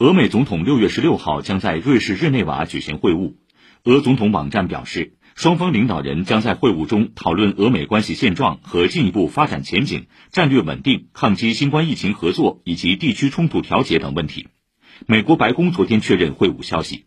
俄美总统六月十六号将在瑞士日内瓦举行会晤。俄总统网站表示，双方领导人将在会晤中讨论俄美关系现状和进一步发展前景、战略稳定、抗击新冠疫情合作以及地区冲突调解等问题。美国白宫昨天确认会晤消息。